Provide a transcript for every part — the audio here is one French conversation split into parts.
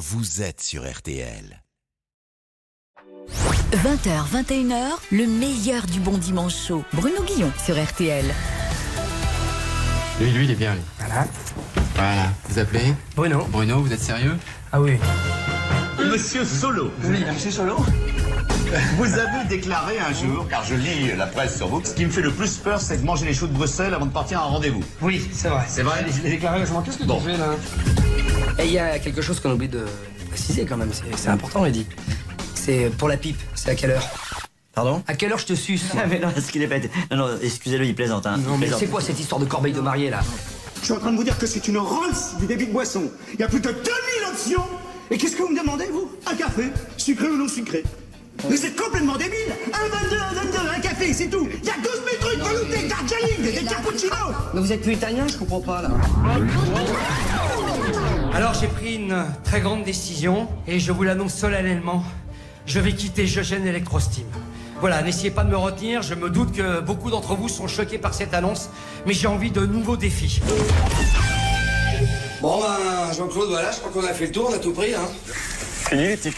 vous êtes sur RTL. 20h, 21h, le meilleur du bon dimanche chaud. Bruno Guillon sur RTL. Lui, lui, il est bien, lui. Voilà. Voilà. Vous appelez Bruno. Bruno, vous êtes sérieux? Ah oui. Monsieur Solo, Oui, monsieur Solo vous avez déclaré un jour, car je lis la presse sur vous, ce qui me fait le plus peur, c'est de manger les choux de Bruxelles avant de partir à un rendez-vous. Oui, c'est vrai. C'est vrai Je l'ai déclaré récemment. Qu'est-ce que Bon. tu fais là Et il y a quelque chose qu'on oublie de préciser quand même. C'est important, Eddie. C'est pour la pipe. C'est à quelle heure Pardon À quelle heure je te suce Ah mais non, ce qu'il est bête. Non, non, excusez-le, il plaisante. Hein. Non, mais c'est quoi cette histoire de corbeille de mariée là Je suis en train de vous dire que c'est une Rolls du débit de boisson. Il y a plus de 2000 options. Et qu'est-ce que vous me demandez, vous? Un café, sucré ou non sucré? Vous êtes complètement débile Un 22, un 22, un café, c'est tout Il y a 12 000 trucs veloutés, Darjeeling, des cappuccinos Mais vous êtes plus italien, je comprends pas là. Alors j'ai pris une très grande décision et je vous l'annonce solennellement. Je vais quitter Eugène Electrosteam. Voilà, n'essayez pas de me retenir, je me doute que beaucoup d'entre vous sont choqués par cette annonce, mais j'ai envie de nouveaux défis. Bon ben, Jean-Claude, voilà, je crois qu'on a fait le tour, on a tout pris, hein. Fini les petits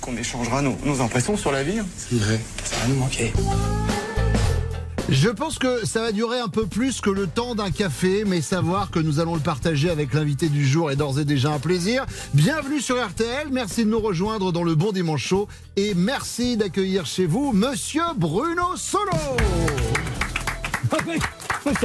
qu'on échangera nos, nos impressions sur la vie. C'est vrai, ça va nous manquer. Je pense que ça va durer un peu plus que le temps d'un café, mais savoir que nous allons le partager avec l'invité du jour est d'ores et déjà un plaisir. Bienvenue sur RTL, merci de nous rejoindre dans le Bon Dimanche Show et merci d'accueillir chez vous Monsieur Bruno Solo.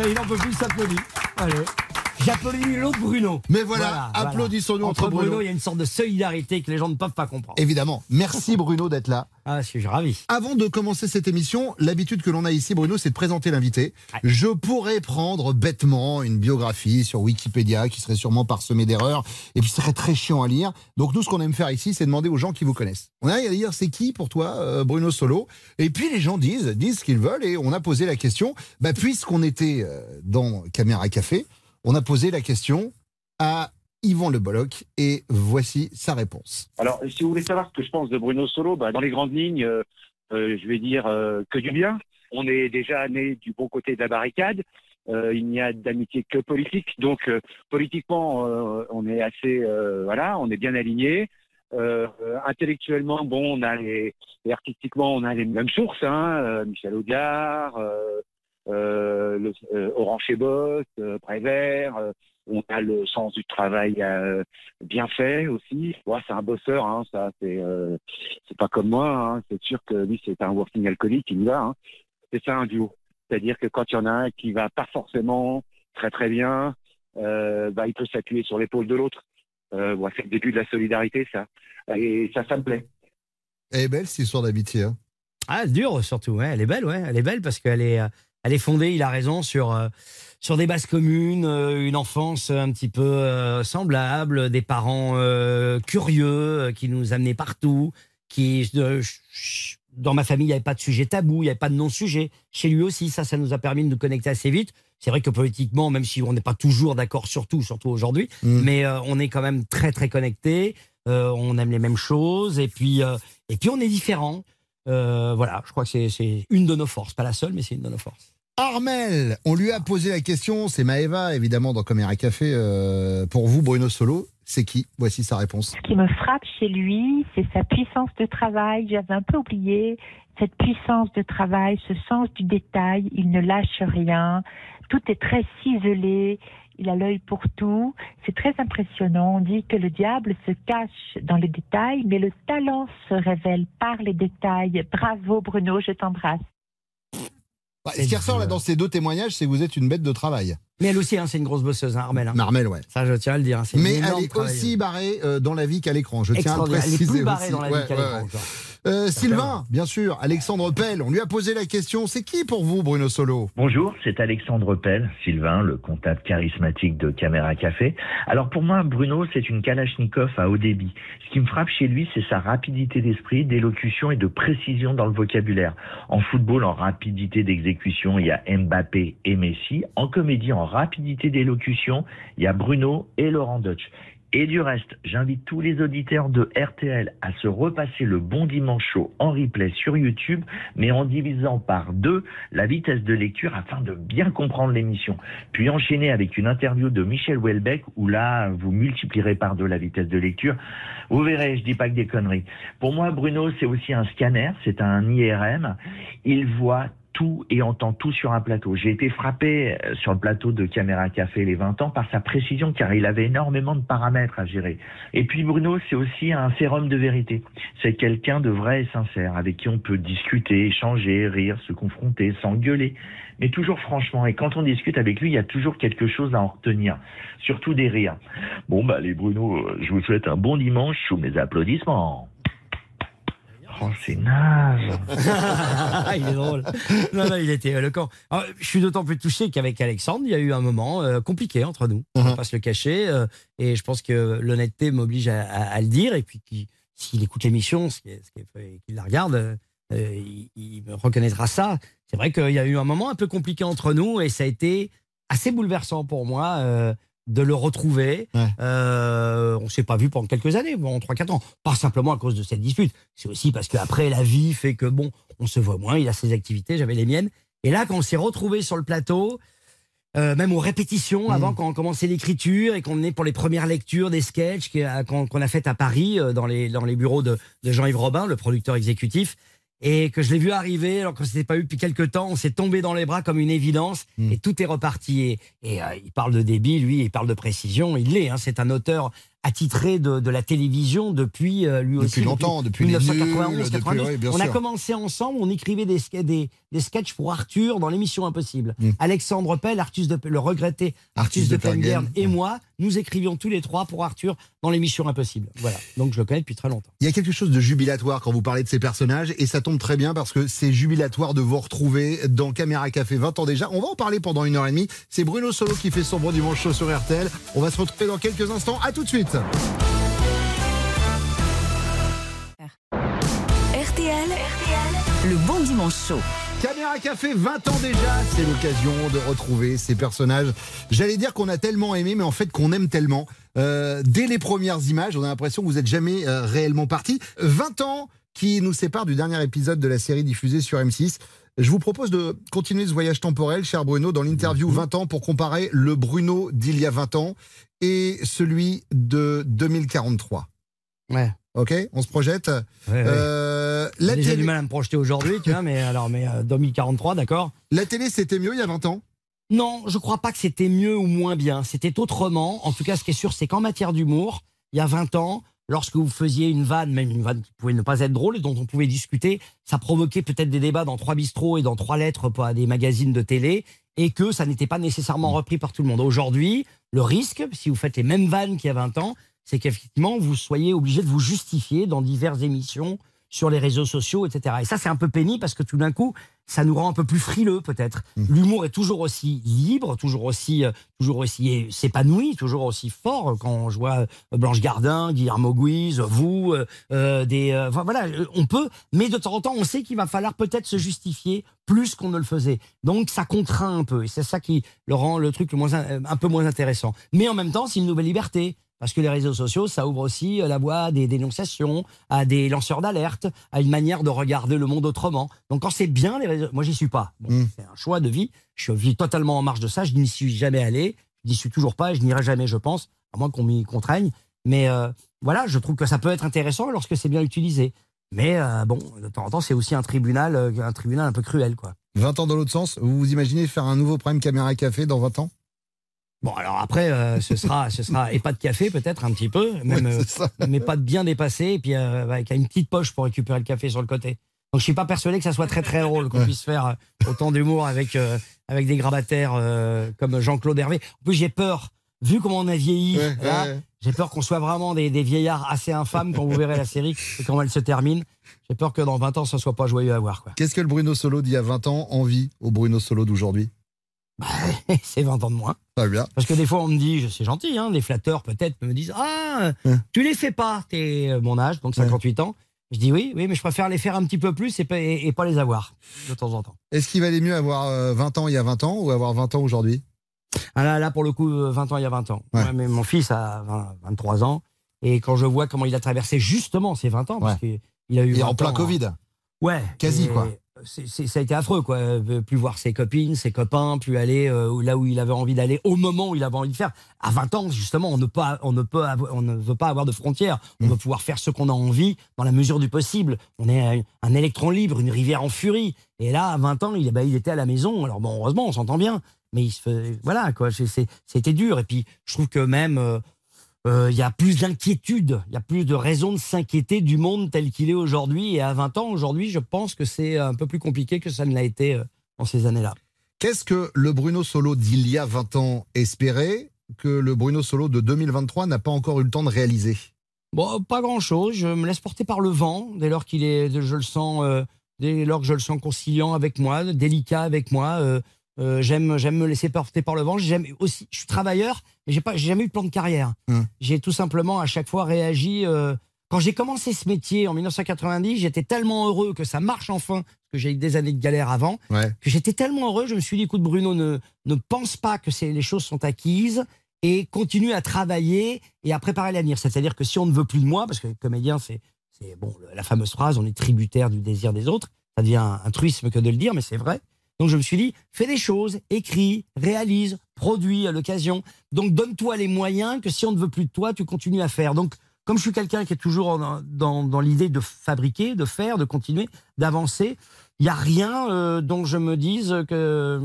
Il en peut plus s'applaudir. Allez. J'applaudis l'autre Bruno. Mais voilà, applaudissons-nous entre Bruno. Bruno. Il y a une sorte de solidarité que les gens ne peuvent pas comprendre. Évidemment, merci Bruno d'être là. Ah, je suis ravi. Avant de commencer cette émission, l'habitude que l'on a ici, Bruno, c'est de présenter l'invité. Je pourrais prendre bêtement une biographie sur Wikipédia qui serait sûrement parsemée d'erreurs et puis serait très chiant à lire. Donc nous, ce qu'on aime faire ici, c'est demander aux gens qui vous connaissent. On a à dire c'est qui pour toi, euh, Bruno Solo? Et puis les gens disent, disent ce qu'ils veulent et on a posé la question. Bah, puisqu'on était euh, dans Caméra Café, on a posé la question à Yvan Le Bolloc et voici sa réponse. Alors, si vous voulez savoir ce que je pense de Bruno Solo, bah, dans les grandes lignes, euh, euh, je vais dire euh, que du bien. On est déjà né du bon côté de la barricade. Il n'y a d'amitié que politique. Donc, politiquement, on est assez, voilà, on est bien aligné. Intellectuellement, bon, on a les, et artistiquement, on a les mêmes sources. Hein, Michel Audiard, le, euh, Orange et Boss, euh, Prévert. euh, on a le sens du travail euh, bien fait aussi. Ouais, c'est un bosseur, hein, ça. C'est euh, c'est pas comme moi. Hein. C'est sûr que lui, c'est un working alcoolique, il y va. Hein. C'est ça un duo. C'est-à-dire que quand il y en a un qui va pas forcément très très bien, euh, bah, il peut s'appuyer sur l'épaule de l'autre. Euh, ouais, c'est le début de la solidarité, ça. Et ça, ça me plaît. Elle est belle cette histoire d'amitié. Hein Ah, elle dure surtout. Ouais. Elle est belle, ouais. Elle est belle parce qu'elle est, euh, elle est fondée. Il a raison sur euh, sur des bases communes, euh, une enfance un petit peu euh, semblable, des parents curieux qui nous amenaient partout. Qui dans ma famille, il n'y avait pas de sujet tabou, il n'y avait pas de non-sujet. Chez lui aussi, ça, ça nous a permis de nous connecter assez vite. C'est vrai que politiquement, même si on n'est pas toujours d'accord sur tout, surtout aujourd'hui, Mm. mais on est quand même très très connectés. On aime les mêmes choses et puis et puis on est différents. Euh, voilà, je crois que c'est- c'est une de nos forces, pas la seule, mais c'est une de nos forces. Armel, on lui a posé la question, c'est Maëva évidemment dans Caméra Café. euh, pour vous, Bruno Solo, c'est qui? Voici sa réponse. Ce qui me frappe chez lui, c'est sa puissance de travail. J'avais un peu oublié cette puissance de travail, ce sens du détail. Il ne lâche rien. Tout est très ciselé. Il a l'œil pour tout. C'est très impressionnant. On dit que le diable se cache dans les détails, mais le talent se révèle par les détails. Bravo Bruno, je t'embrasse. Bah, ce qui ressort là dans ces deux témoignages, c'est que vous êtes une bête de travail. Mais elle aussi, hein, c'est une grosse bosseuse, hein, Armel. hein. Armel, ouais. Ça, je tiens à le dire. une Mais elle est travailleuse. aussi barrée euh, dans la vie qu'à l'écran. Je tiens à le Extraordinaire. Elle est préciser plus barrée aussi. dans la vie Ouais, qu'à ouais, l'écran. Euh, Sylvain, bien sûr, Alexandre Pell, on lui a posé la question, c'est qui pour vous Bruno Solo? Bonjour, c'est Alexandre Pell, Sylvain, le comptable charismatique de Caméra Café. Alors pour moi, Bruno, c'est une Kalachnikov à haut débit. Ce qui me frappe chez lui, c'est sa rapidité d'esprit, d'élocution et de précision dans le vocabulaire. En football, en rapidité d'exécution, il y a Mbappé et Messi. En comédie, en rapidité d'élocution, il y a Bruno et Laurent Deutsch. Et du reste, j'invite tous les auditeurs de RTL à se repasser le Bon Dimanche Show en replay sur YouTube, mais en divisant par deux la vitesse de lecture afin de bien comprendre l'émission. Puis enchaîner avec une interview de Michel Houellebecq où là, vous multiplierez par deux la vitesse de lecture. Vous verrez, je dis pas que des conneries. Pour moi, Bruno, c'est aussi un scanner, c'est un IRM. Il voit tout et entend tout sur un plateau. J'ai été frappé euh, sur le plateau de Caméra Café les 20 ans par sa précision car il avait énormément de paramètres à gérer. Et puis Bruno, c'est aussi un sérum de vérité. C'est quelqu'un de vrai et sincère avec qui on peut discuter, échanger, rire, se confronter, s'engueuler. Mais toujours franchement. Et quand on discute avec lui, il y a toujours quelque chose à en retenir. Surtout des rires. Bon, bah, les Bruno, euh, je vous souhaite un bon dimanche sous mes applaudissements. Oh, c'est naze. il est drôle. Non, non, il était éloquent. Alors, je suis d'autant plus touché qu'avec Alexandre, il y a eu un moment euh, compliqué entre nous. On va pas se le cacher. euh, et je pense que l'honnêteté m'oblige à, à- à le dire. Et puis, s'il écoute l'émission, qu'il la regarde, euh, il, il me reconnaîtra ça. C'est vrai qu'il y a eu un moment un peu compliqué entre nous et ça a été assez bouleversant pour moi. De le retrouver. Euh, on s'est pas vu pendant quelques années, bon, 3-4 ans. Pas simplement à cause de cette dispute. C'est aussi parce qu'après, la vie fait que, bon, on se voit moins. Il a ses activités, j'avais les miennes. Et là, quand on s'est retrouvés sur le plateau, euh, même aux répétitions, avant qu'on commençait l'écriture et qu'on est pour les premières lectures des sketchs qu'on a faites à Paris, euh, dans les, dans les bureaux de, de Jean-Yves Robin, le producteur exécutif, et que je l'ai vu arriver, alors qu'on ne s'était pas eu depuis quelques temps, on s'est tombé dans les bras comme une évidence, et tout est reparti. Et, et, euh, il parle de débit, lui, il parle de précision, il l'est, hein, c'est un auteur attitré de, de la télévision depuis euh, lui Depuis aussi. longtemps, depuis 1991, nuls, depuis- 92. oui, bien on a sûr. commencé ensemble, on écrivait des, des, des sketchs pour Arthur dans l'émission Impossible. Mm. Alexandre Pell, de, le regretté Artus de Pengern et moi, nous écrivions tous les trois pour Arthur dans l'émission Impossible. Voilà, donc je le connais depuis très longtemps. Il y a quelque chose de jubilatoire quand vous parlez de ces personnages et ça tombe très bien parce que c'est jubilatoire de vous retrouver dans Caméra Café 20 ans déjà. On va en parler pendant une heure et demie. C'est Bruno Solo qui fait son bon dimanche chaud sur RTL. On va se retrouver dans quelques instants. À tout de suite. RTL, le bon dimanche chaud. Caméra Café 20 ans déjà, c'est l'occasion de retrouver ces personnages. J'allais dire qu'on a tellement aimé, mais en fait qu'on aime tellement. Euh, dès les premières images, on a l'impression que vous n'êtes jamais euh, réellement parti. 20 ans qui nous séparent du dernier épisode de la série diffusée sur M6. Je vous propose de continuer ce voyage temporel, cher Bruno, dans l'interview 20 ans pour comparer le Bruno d'il y a 20 ans et celui de 2043. Ouais. Ok, on se projette. Ouais. Euh, J'ai la déjà télé- du mal à me projeter aujourd'hui, tu vois, mais alors, mais euh, 2043, d'accord La télé, c'était mieux il y a 20 ans? Non, je crois pas que c'était mieux ou moins bien. C'était autrement. En tout cas, ce qui est sûr, c'est qu'en matière d'humour, il y a 20 ans, lorsque vous faisiez une vanne, même une vanne qui pouvait ne pas être drôle et dont on pouvait discuter, ça provoquait peut-être des débats dans trois bistrots et dans trois lettres pour des magazines de télé et que ça n'était pas nécessairement repris par tout le monde. Aujourd'hui, le risque, si vous faites les mêmes vannes qu'il y a 20 ans, c'est qu'effectivement, vous soyez obligé de vous justifier dans diverses émissions sur les réseaux sociaux, etc. Et ça, c'est un peu pénible parce que tout d'un coup, ça nous rend un peu plus frileux, peut-être. L'humour est toujours aussi libre, toujours aussi, euh, toujours aussi é- s'épanoui, toujours aussi fort. Quand je vois euh, Blanche Gardin, Guillermo Guise, vous, euh, des, euh, voilà, on peut, mais de temps en temps, on sait qu'il va falloir peut-être se justifier plus qu'on ne le faisait. Donc, ça contraint un peu, et c'est ça qui le rend le truc le moins, in- un peu moins intéressant. Mais en même temps, c'est une nouvelle liberté. Parce que les réseaux sociaux, ça ouvre aussi euh, la voie à des dénonciations, à des lanceurs d'alerte, à une manière de regarder le monde autrement. Donc quand c'est bien, les réseaux... moi j'y suis pas. Bon, Mm. C'est un choix de vie. Je vis totalement en marge de ça. Je n'y suis jamais allé. Je n'y suis toujours pas et je n'irai jamais, je pense, à moins qu'on m'y contraigne. Mais euh, voilà, je trouve que ça peut être intéressant lorsque c'est bien utilisé. Mais euh, bon, de temps en temps, c'est aussi un tribunal, un tribunal un peu cruel, quoi. 20 ans dans l'autre sens, vous vous imaginez faire un nouveau prime caméra café dans 20 ans? Bon, alors après, euh, ce sera, ce sera et pas de café peut-être un petit peu, même, Ouais, euh, mais pas de bien dépassé, et puis euh, avec une petite poche pour récupérer le café sur le côté. Donc je suis pas persuadé que ça soit très très drôle qu'on Ouais. puisse faire autant d'humour avec euh, avec des grabataires comme Jean-Claude Hervé. En plus, j'ai peur, vu comment on a vieilli, Ouais, là, ouais. j'ai peur qu'on soit vraiment des, des vieillards assez infâmes quand vous verrez la série et comment elle se termine. J'ai peur que dans 20 ans, ça soit pas joyeux à voir. Qu'est-ce que le Bruno Solo d'il y a 20 ans envie au Bruno Solo d'aujourd'hui? C'est 20 ans de moins. Très bien. Parce que des fois, on me dit, c'est gentil, hein, des flatteurs peut-être me disent Ah, tu les fais pas, t'es euh, mon âge, donc 58 ans. Je dis oui, oui, mais je préfère les faire un petit peu plus et pas, et- et pas les avoir de temps en temps. Est-ce qu'il valait mieux avoir euh, 20 ans il y a 20 ans ou avoir 20 ans aujourd'hui? Ah là, là, pour le coup, euh, 20 ans, il y a 20 ans. Ouais. Ouais, mais mon fils a 20 23 ans. Et quand je vois comment il a traversé justement ces 20 ans, parce qu'il il a eu. Il est en 20 plein ans, Covid. Ouais. Quasi, Et quoi. C'est- ça a été affreux, quoi. Euh, Plus voir ses copines, ses copains, plus aller euh, là où il avait envie d'aller, au moment où il avait envie de faire. À 20 ans, justement, on ne, peut, on ne, peut on ne veut pas avoir de frontières. On veut pouvoir faire ce qu'on a envie dans la mesure du possible. On est un, électron libre, une rivière en furie. Et là, à 20 ans, il, bah, il était à la maison. Alors, bon, heureusement, on s'entend bien. Mais il se voilà, quoi. C'était dur. Et puis, je trouve que même. euh, euh, il y a plus d'inquiétude, il y a plus de raisons de s'inquiéter du monde tel qu'il est aujourd'hui. Et à 20 ans, aujourd'hui, je pense que c'est un peu plus compliqué que ça ne l'a été euh, dans ces années-là. Qu'est-ce que le Bruno Solo d'il y a 20 ans espérait que le Bruno Solo de 2023 n'a pas encore eu le temps de réaliser? Bon, pas grand-chose. Je me laisse porter par le vent dès lors qu'il est, je le sens, euh, dès lors que je le sens conciliant avec moi, délicat avec moi. euh, euh, j'aime, j'aime me laisser porter par le vent. J'aime aussi, je suis travailleur, mais j'ai pas, j'ai jamais eu de plan de carrière. Hum. J'ai tout simplement à chaque fois réagi. euh, quand j'ai commencé ce métier en 1990, j'étais tellement heureux que ça marche enfin, parce que j'ai eu des années de galère avant, Ouais. que j'étais tellement heureux, je me suis dit, écoute Bruno, ne, ne pense pas que les choses sont acquises et continue à travailler et à préparer l'avenir. C'est-à-dire que si on ne veut plus de moi, parce que comédien, c'est, c'est bon, la fameuse phrase, on est tributaire du désir des autres, ça devient un, un truisme que de le dire, mais c'est vrai. Donc je me suis dit, fais des choses, écris, réalise, produis à l'occasion. Donc donne-toi les moyens que si on ne veut plus de toi, tu continues à faire. Donc comme je suis quelqu'un qui est toujours en- dans, dans l'idée de fabriquer, de faire, de continuer, d'avancer, il n'y a rien euh, dont je me dise que,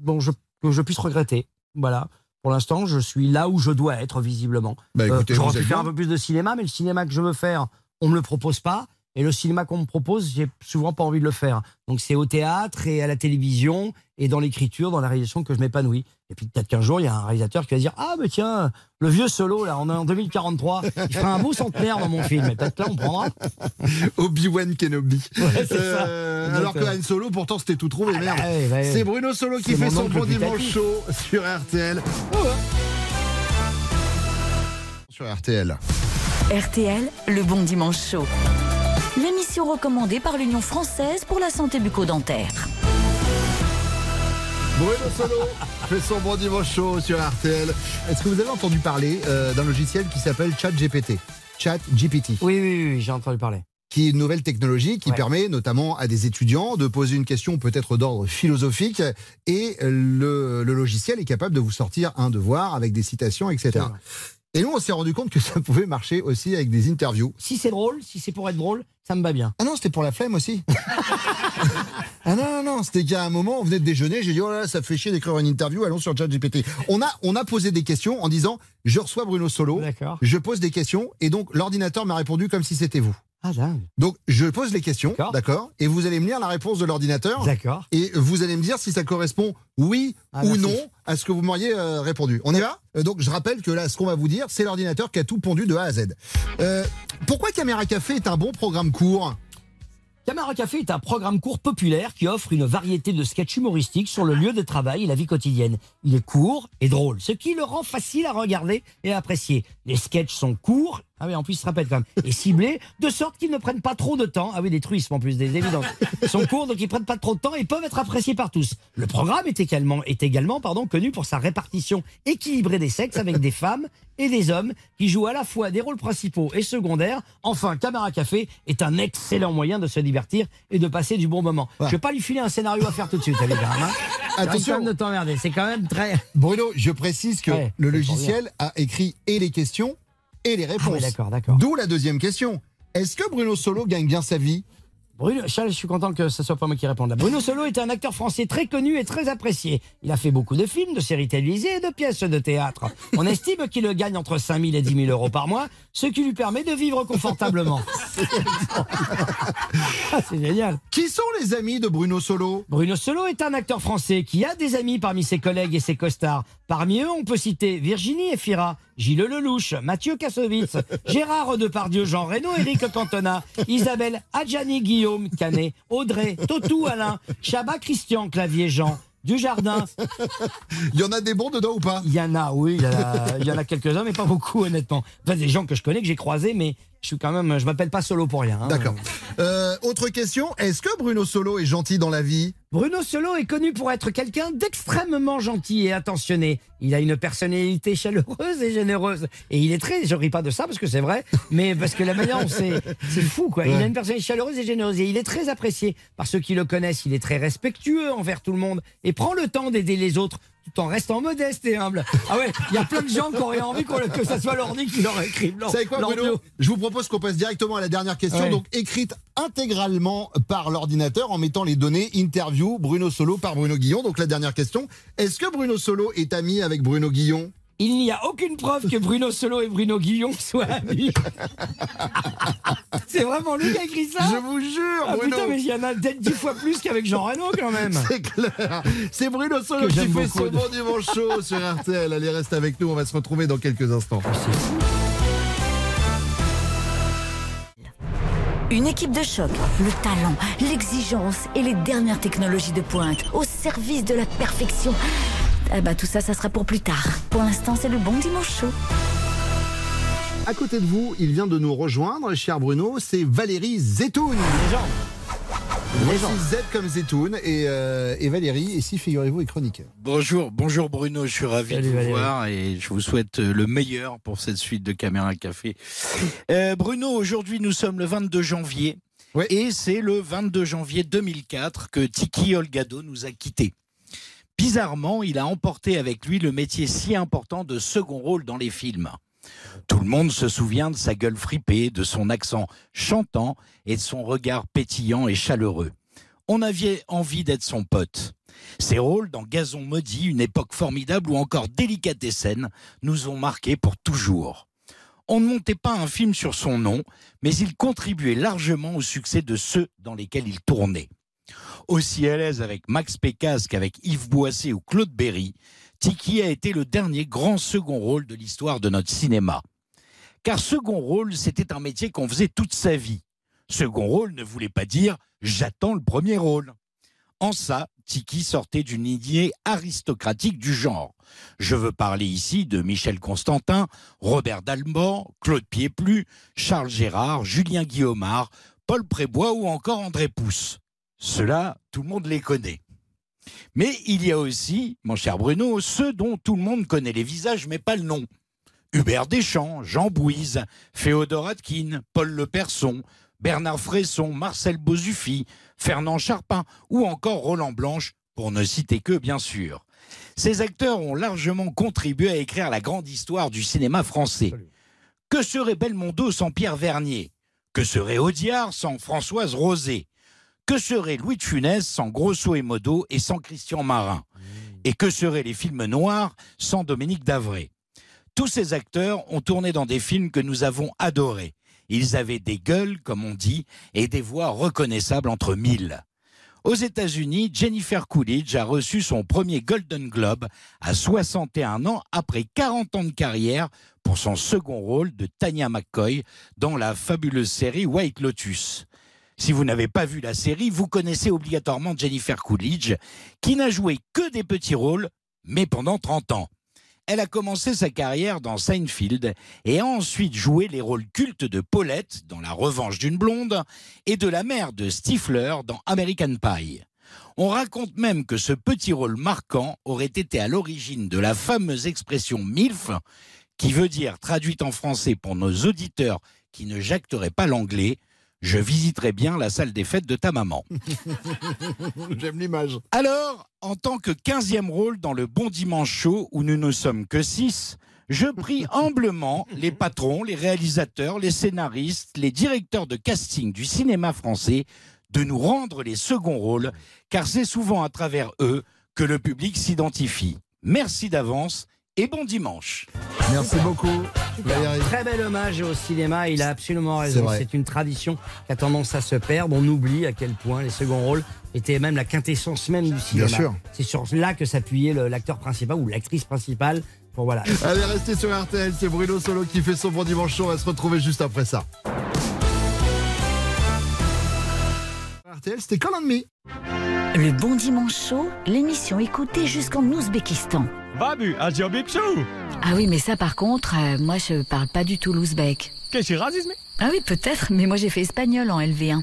dont je, que je puisse regretter. Voilà. Pour l'instant, je suis là où je dois être, visiblement. Bah, écoutez, Euh, J'aurais pu faire un peu plus de cinéma, mais le cinéma que je veux faire, on me le propose pas. Et le cinéma qu'on me propose, j'ai souvent pas envie de le faire. Donc c'est au théâtre et à la télévision et dans l'écriture, dans la réalisation que je m'épanouis. Et puis peut-être qu'un jour, il y a un réalisateur qui va dire Ah, mais tiens, le vieux solo, là, on est en 2043, il fera un beau centenaire dans mon film. Et peut-être là, on prendra. Obi-Wan Kenobi. Ouais, c'est Euh, ça. alors que. Han Solo, pourtant, c'était tout trouvé, merde. Ah ouais, ouais. C'est Bruno Solo qui fait son bon dimanche chaud sur RTL. Sur RTL. RTL, le bon dimanche chaud. L'émission recommandée par l'Union française pour la santé bucco-dentaire. Bruno Solo fait son bon dimanche chaud sur RTL. Est-ce que vous avez entendu parler euh, d'un logiciel qui s'appelle ChatGPT? ChatGPT. Oui, oui, oui, j'ai entendu parler. qui est une nouvelle technologie qui Ouais. permet notamment à des étudiants de poser une question peut-être d'ordre philosophique et le, le logiciel est capable de vous sortir un devoir avec des citations, etc. Et nous, on s'est rendu compte que ça pouvait marcher aussi avec des interviews. Si c'est drôle, si c'est pour être drôle, ça me va bien. Ah non, c'était pour la flemme aussi. ah non, non, non, c'était qu'à un moment, on venait de déjeuner, j'ai dit, oh là là, ça fait chier d'écrire une interview, allons sur ChatGPT. On a, on a posé des questions en disant, je reçois Bruno Solo, je pose des questions, et donc l'ordinateur m'a répondu comme si c'était vous. Ah, dingue. Donc, je pose les questions, D'accord. et vous allez me lire la réponse de l'ordinateur, D'accord. et vous allez me dire si ça correspond oui Ah, ou merci. non à ce que vous m'auriez euh, répondu. On y va? Euh, Donc, je rappelle que là, ce qu'on va vous dire, c'est l'ordinateur qui a tout pondu de A à Z. Euh, pourquoi Caméra Café est un bon programme court? Camara Café est un programme court populaire qui offre une variété de sketchs humoristiques sur le lieu de travail et la vie quotidienne. Il est court et drôle, ce qui le rend facile à regarder et à apprécier. Les sketchs sont courts, ah oui, en plus il se répète quand même, et ciblés, de sorte qu'ils ne prennent pas trop de temps. Ah oui, des truismes en plus, des évidences. Sont courts, donc ils prennent pas trop de temps et peuvent être appréciés par tous. Le programme est également, est également pardon, connu pour sa répartition équilibrée des sexes avec des femmes et des hommes qui jouent à la fois des rôles principaux et secondaires. Enfin, Camara Café est un excellent moyen de se divertir et de passer du bon moment. Je vais pas lui filer un scénario à faire tout de suite, même, hein. Attention. De t'emmerder, c'est quand même très... Bruno, je précise que Ouais, le logiciel a écrit et les questions et les réponses. Ah oui, d'accord, d'accord. D'où la deuxième question. Est-ce que Bruno Solo gagne bien sa vie? Bruno, Charles, je suis content que ce soit pas moi qui réponde là. Bruno Solo est un acteur français très connu et très apprécié. Il a fait beaucoup de films, de séries télévisées et de pièces de théâtre. On estime qu'il gagne entre 5 000 et 10 000 euros par mois, ce qui lui permet de vivre confortablement. C'est génial. Qui sont les amis de Bruno Solo? Bruno Solo est un acteur français qui a des amis parmi ses collègues et ses costards. Parmi eux, on peut citer Virginie Efira, Gilles Lelouch, Mathieu Kassovitz, Gérard Depardieu, Jean Reno, Éric Cantona, Isabelle Adjani, Guillaume Canet, Audrey, Totou Alain, Chabat Christian, Clavier Jean, Dujardin. Il y en a des bons dedans ou pas? Il y en a, oui, il y en a, il y en a quelques-uns, mais pas beaucoup, honnêtement. Enfin, des gens que je connais, que j'ai croisés, mais je suis quand même, je m'appelle pas Solo pour rien. hein. D'accord. Euh, autre question, est-ce que Bruno Solo est gentil dans la vie? Bruno Solo est connu pour être quelqu'un d'extrêmement gentil et attentionné. Il a une personnalité chaleureuse et généreuse. Et il est très, je ris pas de ça parce que c'est vrai, mais parce que la manière c'est, c'est fou quoi. Il a une personnalité chaleureuse et généreuse et il est très apprécié par ceux qui le connaissent. Il est très respectueux envers tout le monde et prend le temps d'aider les autres tout en restant modeste et humble. Ah ouais, il y a plein de gens qui auraient envie que ça soit l'ordi qui leur écrive. Vous savez quoi, Bruno. Je vous propose qu'on passe directement à la dernière question, Ouais. donc écrite intégralement par l'ordinateur en mettant les données interview Bruno Solo par Bruno Guillon. Donc la dernière question, est-ce que Bruno Solo est ami avec Bruno Guillon? Il n'y a aucune preuve que Bruno Solo et Bruno Guillon soient amis. C'est vraiment lui qui a écrit ça Je vous jure, Ah Bruno putain, mais il y en a peut-être dix fois plus qu'avec Jean Reno quand même. C'est clair. C'est Bruno Solo Que qui fait son bon dimanche chaud sur RTL. Allez, reste avec nous. On va se retrouver dans quelques instants. Une équipe de choc, le talent, l'exigence et les dernières technologies de pointe au service de la perfection. Ah bah tout ça, ça sera pour plus tard. Pour l'instant, c'est le bon dimanche chaud. À côté de vous, il vient de nous rejoindre, cher Bruno, c'est Valérie Zetoun. Voici Z comme Zetoun et, euh, et Valérie, ici, figurez-vous, est chroniqueur. Bonjour, bonjour Bruno, je suis ravi Salut de vous Valérie. voir et je vous souhaite euh, le meilleur pour cette suite de Caméra Café. Euh, Bruno, aujourd'hui nous sommes le 22 janvier et c'est le 22 janvier 2004 que Tiki Olgado nous a quittés. Bizarrement, il a emporté avec lui le métier si important de second rôle dans les films. Tout le monde se souvient de sa gueule fripée, de son accent chantant et de son regard pétillant et chaleureux. On avait envie d'être son pote. Ses rôles dans Gazon maudit, une époque formidable ou encore Délicatessen nous ont marqués pour toujours. On ne montait pas un film sur son nom, mais il contribuait largement au succès de ceux dans lesquels il tournait. Aussi à l'aise avec Max Pécasse qu'avec Yves Boisset ou Claude Berry, Tiki a été le dernier grand second rôle de l'histoire de notre cinéma. Car second rôle, c'était un métier qu'on faisait toute sa vie. Second rôle ne voulait pas dire j'attends le premier rôle. En ça, Tiki sortait d'une idée aristocratique du genre. Je veux parler ici de Michel Constantin, Robert Dalmor, Claude Pieplu, Charles Gérard, Julien Guillaumard, Paul Prébois ou encore André Pousse. Ceux-là, tout le monde les connaît. Mais il y a aussi, mon cher Bruno, ceux dont tout le monde connaît les visages mais pas le nom. Hubert Deschamps, Jean Bouise, Féodore Atkin, Paul Leperson, Bernard Fresson, Marcel Bozufi, Fernand Charpin ou encore Roland Blanche, pour ne citer que, bien sûr. Ces acteurs ont largement contribué à écrire la grande histoire du cinéma français. Que serait Belmondo sans Pierre Vernier? Que serait Audiard sans Françoise Rosé? Que serait Louis de Funès sans Grosso et Modo et sans Christian Marin Et que seraient les films noirs sans Dominique Davray? Tous ces acteurs ont tourné dans des films que nous avons adorés. Ils avaient des gueules, comme on dit, et des voix reconnaissables entre mille. Aux États-Unis, Jennifer Coolidge a reçu son premier Golden Globe à 61 ans après 40 ans de carrière pour son second rôle de Tanya McCoy dans la fabuleuse série White Lotus. Si vous n'avez pas vu la série, vous connaissez obligatoirement Jennifer Coolidge, qui n'a joué que des petits rôles, mais pendant 30 ans. Elle a commencé sa carrière dans Seinfeld et a ensuite joué les rôles cultes de Paulette dans La Revanche d'une blonde et de la mère de Stifler dans American Pie. On raconte même que ce petit rôle marquant aurait été à l'origine de la fameuse expression MILF, qui veut dire, traduite en français pour nos auditeurs qui ne jacteraient pas l'anglais, je visiterai bien la salle des fêtes de ta maman. J'aime l'image. Alors, en tant que 15e rôle dans le Bon Dimanche Chaud, où nous ne sommes que 6, je prie humblement les patrons, les réalisateurs, les scénaristes, les directeurs de casting du cinéma français de nous rendre les seconds rôles, car c'est souvent à travers eux que le public s'identifie. Merci d'avance et bon dimanche. Merci beaucoup, Valérie. Très bel hommage au cinéma, il a absolument raison. C'est une tradition qui a tendance à se perdre. On oublie à quel point les seconds rôles étaient même la quintessence même du cinéma. sûr. C'est sur là que s'appuyait l'acteur principal ou l'actrice principale. Pour voilà. Allez, restez sur RTL, c'est Bruno Solo qui fait son bon dimanche. On va se retrouver juste après ça. RTL, c'était Call on Me. Le bon dimanche chaud, l'émission écoutée jusqu'en Ouzbékistan. Babu, Ah oui, mais ça par contre, euh, moi je parle pas du tout l'ouzbek. Ah oui, peut-être, mais moi j'ai fait espagnol en LV1.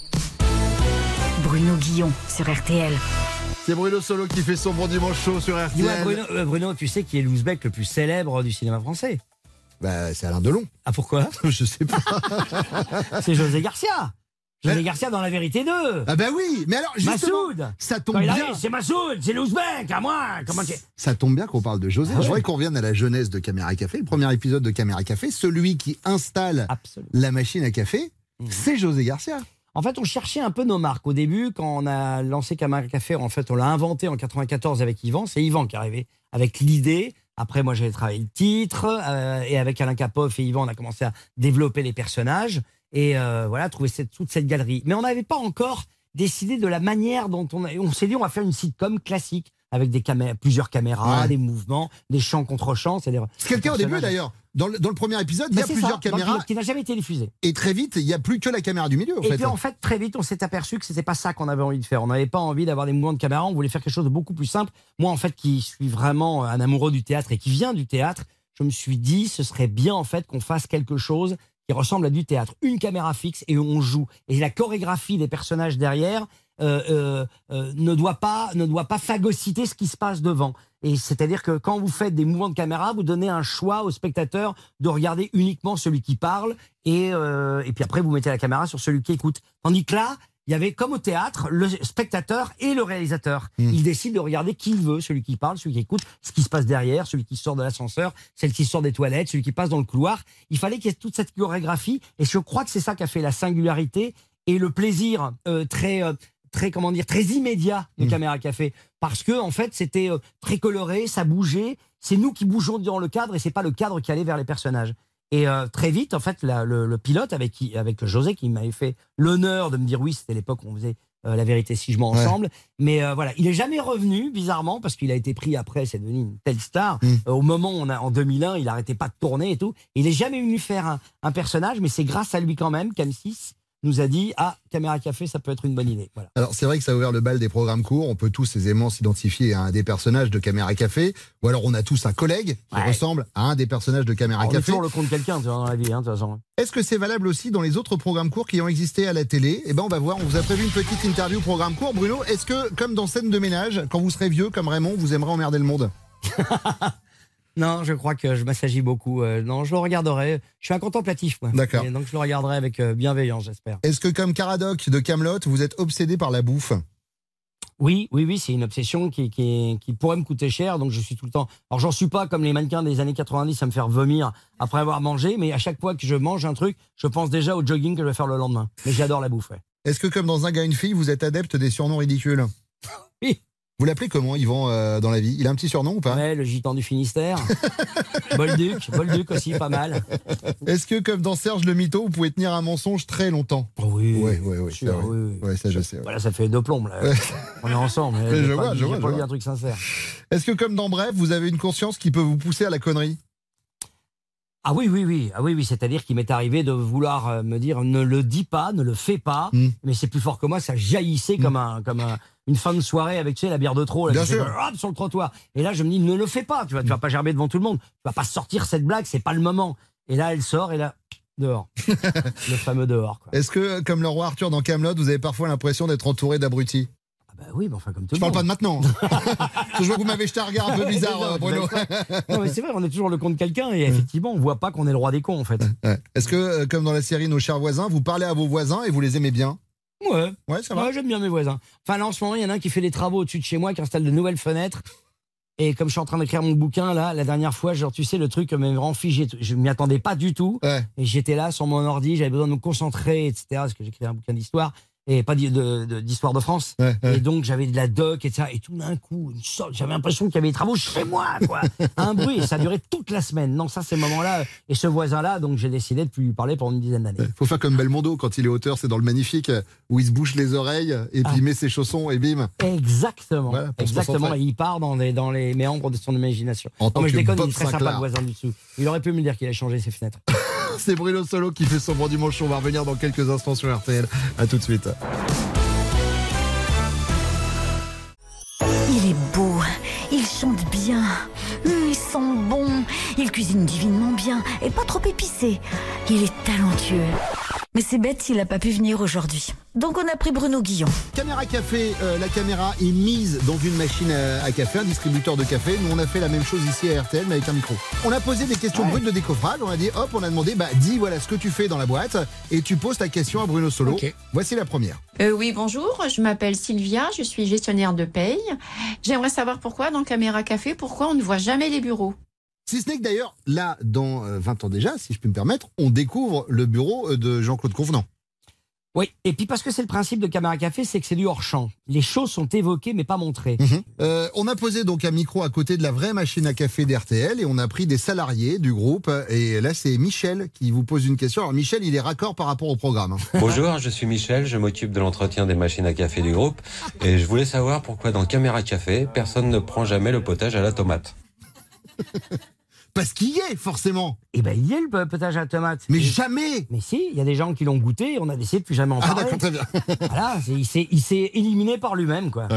Bruno Guillon sur RTL. C'est Bruno Solo qui fait son bon dimanche chaud sur RTL. Dis-moi, Bruno, euh, Bruno, tu sais qui est l'ouzbek le plus célèbre du cinéma français? Bah, c'est Alain Delon. Ah, pourquoi? Je sais pas. C'est José Garcia. José Garcia dans La Vérité 2. Ah bah oui, mais alors justement, Massoud. ça tombe Quand il bien. c'est Massoud, c'est l'ouzbek, à moi. Comment. Ça tombe bien qu'on parle de José. Ah ouais. Je voudrais qu'on revienne à la jeunesse de Caméra Café. Le premier épisode de Caméra Café, celui qui installe la machine à café, Mhm. c'est José Garcia. En fait, on cherchait un peu nos marques. Au début, quand on a lancé Camargue Café, en fait, on l'a inventé en 94 avec Yvan. C'est Yvan qui est arrivé avec l'idée. Après, moi, j'avais travaillé le titre. euh, et avec Alain Capoff et Yvan, on a commencé à développer les personnages. Et euh, voilà, trouver cette, toute cette galerie. Mais on n'avait pas encore décidé de la manière dont on... a- On s'est dit, on va faire une sitcom classique avec des camé- plusieurs caméras, Ouais. des mouvements, des chants contre chants. C'est quelqu'un au début d'ailleurs. Dans le, dans le premier épisode, il y Bah, a c'est plusieurs ça, le caméras. pilote qui n'a jamais été diffusé. Et très vite, il n'y a plus que la caméra du milieu. En et fait. puis en fait, très vite, on s'est aperçu que c'était pas ça qu'on avait envie de faire. On n'avait pas envie d'avoir des mouvements de caméra. On voulait faire quelque chose de beaucoup plus simple. Moi, en fait, qui suis vraiment un amoureux du théâtre et qui vient du théâtre, je me suis dit, ce serait bien en fait qu'on fasse quelque chose ressemble à du théâtre. Une caméra fixe et on joue. Et la chorégraphie des personnages derrière euh, euh, euh, ne doit pas ne doit pas phagocyter ce qui se passe devant. Et c'est-à-dire que quand vous faites des mouvements de caméra, vous donnez un choix au spectateur de regarder uniquement celui qui parle et, et puis après vous mettez la caméra sur celui qui écoute. Tandis que là, il y avait comme au théâtre le spectateur et le réalisateur. Il décide de regarder qui il veut, celui qui parle, celui qui écoute, ce qui se passe derrière, celui qui sort de l'ascenseur, celle qui sort des toilettes, celui qui passe dans le couloir. Il fallait qu'il y ait toute cette chorégraphie et je crois que c'est ça qui a fait la singularité et le plaisir euh, très euh, très comment dire très immédiat de Caméra Café parce que en fait c'était euh, très coloré, ça bougeait, c'est nous qui bougeons dans le cadre et c'est pas le cadre qui allait vers les personnages. Et euh, très vite, en fait, la- le, le pilote avec qui, avec José qui m'avait fait l'honneur de me dire oui, c'était l'époque où on faisait euh, la vérité si je mens Ouais. ensemble. Mais euh, voilà, il est jamais revenu bizarrement parce qu'il a été pris après, c'est devenu une telle star. Mm. Euh, au moment où on a en 2001, il arrêtait pas de tourner et tout. il est jamais venu faire un, un personnage, mais c'est grâce à lui quand même qu'M6 nous a dit ah caméra café, ça peut être une bonne idée. Voilà. Alors c'est vrai que ça a ouvert le bal des programmes courts. On peut tous aisément s'identifier à un des personnages de Caméra Café, ou alors on a tous un collègue qui Ouais. ressemble à un des personnages de Caméra On est Café. toujours le compte de quelqu'un tu vois, dans la vie, hein, de toute façon. Est-ce que c'est valable aussi dans les autres programmes courts qui ont existé à la télé? Eh ben on va voir. On vous a prévu une petite interview programme court. Bruno, est-ce que comme dans scène de ménage, quand vous serez vieux comme Raymond, vous aimerez emmerder le monde? Non, je crois que je m'assagis beaucoup. Euh, non, je le regarderai. Je suis un contemplatif, moi. D'accord. Et donc je le regarderai avec euh, bienveillance, j'espère. Est-ce que comme Caradoc de Camelot, vous êtes obsédé par la bouffe? Oui, oui, oui, c'est une obsession qui, qui, qui pourrait me coûter cher, donc je suis tout le temps. Alors j'en suis pas comme les mannequins des années 90 à me faire vomir après avoir mangé, mais à chaque fois que je mange un truc, je pense déjà au jogging que je vais faire le lendemain. Mais j'adore la bouffe. ouais. Est-ce que comme dans un gars une fille, vous êtes adepte des surnoms ridicules? Oui. Vous l'appelez comment Yvan euh, dans la vie? Il a un petit surnom ou pas? Ouais, le gitan du Finistère. Bolduc, Bolduc aussi, pas mal. Est-ce que comme dans Serge le Mytho, vous pouvez tenir un mensonge très longtemps? Oui. Sûr, vrai. oui, oui. Ouais, ça je sais. ouais. Voilà, ça fait deux plombes. Là. On est ensemble. J'ai je pas vois, je vois, je vois. un truc sincère. Est-ce que comme dans Bref, vous avez une conscience qui peut vous pousser à la connerie? Ah oui, oui, oui, ah oui, oui. C'est-à-dire qu'il m'est arrivé de vouloir euh, me dire ne le dis pas, ne le fais pas, Mm. mais c'est plus fort que moi, ça jaillissait comme, un, comme un- une fin de soirée avec tu sais, la bière de trop, là, Bien sûr. hop, sur le trottoir. Et là, je me dis ne le fais pas, tu vas, tu vas pas gerber devant tout le monde, tu vas pas sortir cette blague, c'est pas le moment. Et là, elle sort et là, dehors. le fameux dehors. Est-ce que comme le roi Arthur dans Camelot, vous avez parfois l'impression d'être entouré d'abrutis? Bah oui, mais enfin comme tout Je le parle monde. pas de maintenant. Je vois que vous m'avez jeté un regard un peu bizarre, Non, euh, Bruno. Non, mais c'est vrai, on est toujours le compte de quelqu'un et effectivement, on voit pas qu'on est le roi des cons en fait. Ouais. Est-ce que euh, comme dans la série Nos chers voisins, vous parlez à vos voisins et vous les aimez bien? Ouais. Ouais, ça va. Ouais, j'aime bien mes voisins. Enfin, là, en ce moment, il y en a un qui fait des travaux au-dessus de chez moi, qui installe de nouvelles fenêtres. Et comme je suis en train d'écrire mon bouquin, là, la dernière fois, genre, tu sais, le truc m'avait vraiment figé. Je m'y attendais pas du tout. Ouais. Et j'étais là sur mon ordi, j'avais besoin de me concentrer, etc. Parce que j'écris un bouquin d'histoire. Et pas d'i- de- de- d'histoire de, France. Ouais, ouais. Et donc, j'avais de la doc, etc. Et tout d'un coup, j'avais l'impression qu'il y avait des travaux chez moi, quoi. un bruit. Et ça duré toute la semaine. Non, ça, ces moments-là. Et ce voisin-là, donc, j'ai décidé de plus lui parler pendant une dizaine d'années. Faut faire comme Belmondo quand il est auteur, c'est dans le magnifique où il se bouche les oreilles et puis Ah. il met ses chaussons et bim. Exactement. Voilà, Exactement. Et il part dans les, dans les méandres de son imagination. En non, mais je déconne, il très sympa le voisin du dessous. Il aurait pu me dire qu'il a changé ses fenêtres. C'est Bruno Solo qui fait son bon dimanche. On va revenir dans quelques instants sur RTL. À tout de suite. Il est beau, il chante bien, hum, il sent bon, il cuisine divinement bien et pas trop épicé. Il est talentueux. Mais c'est bête s'il n'a pas pu venir aujourd'hui. Donc on a pris Bruno Guillon. Caméra café, euh, la caméra est mise dans une machine à, à café, un distributeur de café. Nous, on a fait la même chose ici à RTL, mais avec un micro. On a posé des questions brutes de décoffrage. On a dit, hop, on a demandé, bah, dis voilà ce que tu fais dans la boîte et tu poses ta question à Bruno Solo. Voici la première. Euh, oui, bonjour, je m'appelle Sylvia, je suis gestionnaire de paye. J'aimerais savoir pourquoi dans Caméra Café, pourquoi on ne voit jamais les bureaux? Si ce n'est que d'ailleurs, là, dans euh, 20 ans déjà, si je peux me permettre, on découvre le bureau euh, de Jean-Claude Convenant. Oui, et puis parce que c'est le principe de Caméra Café, c'est que c'est du hors-champ. Les choses sont évoquées mais pas montrées. Euh, on a posé donc un micro à côté de la vraie machine à café d'RTL et on a pris des salariés du groupe. Et là, c'est Michel qui vous pose une question. Alors, Michel, il est raccord par rapport au programme. Bonjour, je suis Michel, je m'occupe de l'entretien des machines à café du groupe et je voulais savoir pourquoi dans Caméra Café, personne ne prend jamais le potage à la tomate. Parce qu'il y est, forcément. Eh ben, il y a le potage à la tomate. Mais jamais Mais si, il y a des gens qui l'ont goûté, on a décidé de plus jamais en Ah, parler. d'accord, très bien. voilà, c'est- il s'est- il s'est éliminé par lui-même, quoi.